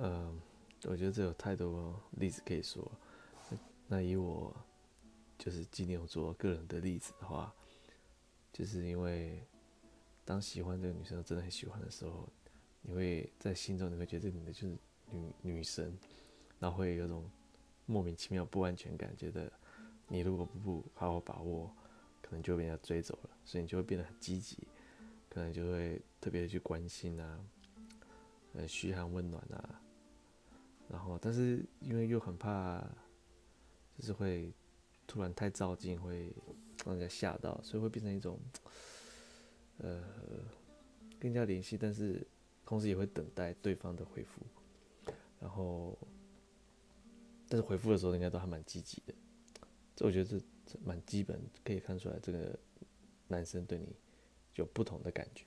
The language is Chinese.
呃，我觉得这有太多例子可以说。那以我就是金牛座个人的例子的话，就是因为当喜欢这个女生真的很喜欢的时候，你会在心中你会觉得这个女的就是女女神，然后会有种莫名其妙不安全感，觉得你如果不好好把握，可能就被人家追走了，所以你就会变得很积极，可能就会特别的去关心啊，呃，嘘寒问暖啊，但是因为又很怕。就是会突然太照进，会让人家吓到，所以会变成一种，呃，跟人家联系，但是同时也会等待对方的回复，然后，但是回复的时候应该都还蛮积极的，这我觉得这蛮基本，可以看出来这个男生对你有不同的感觉，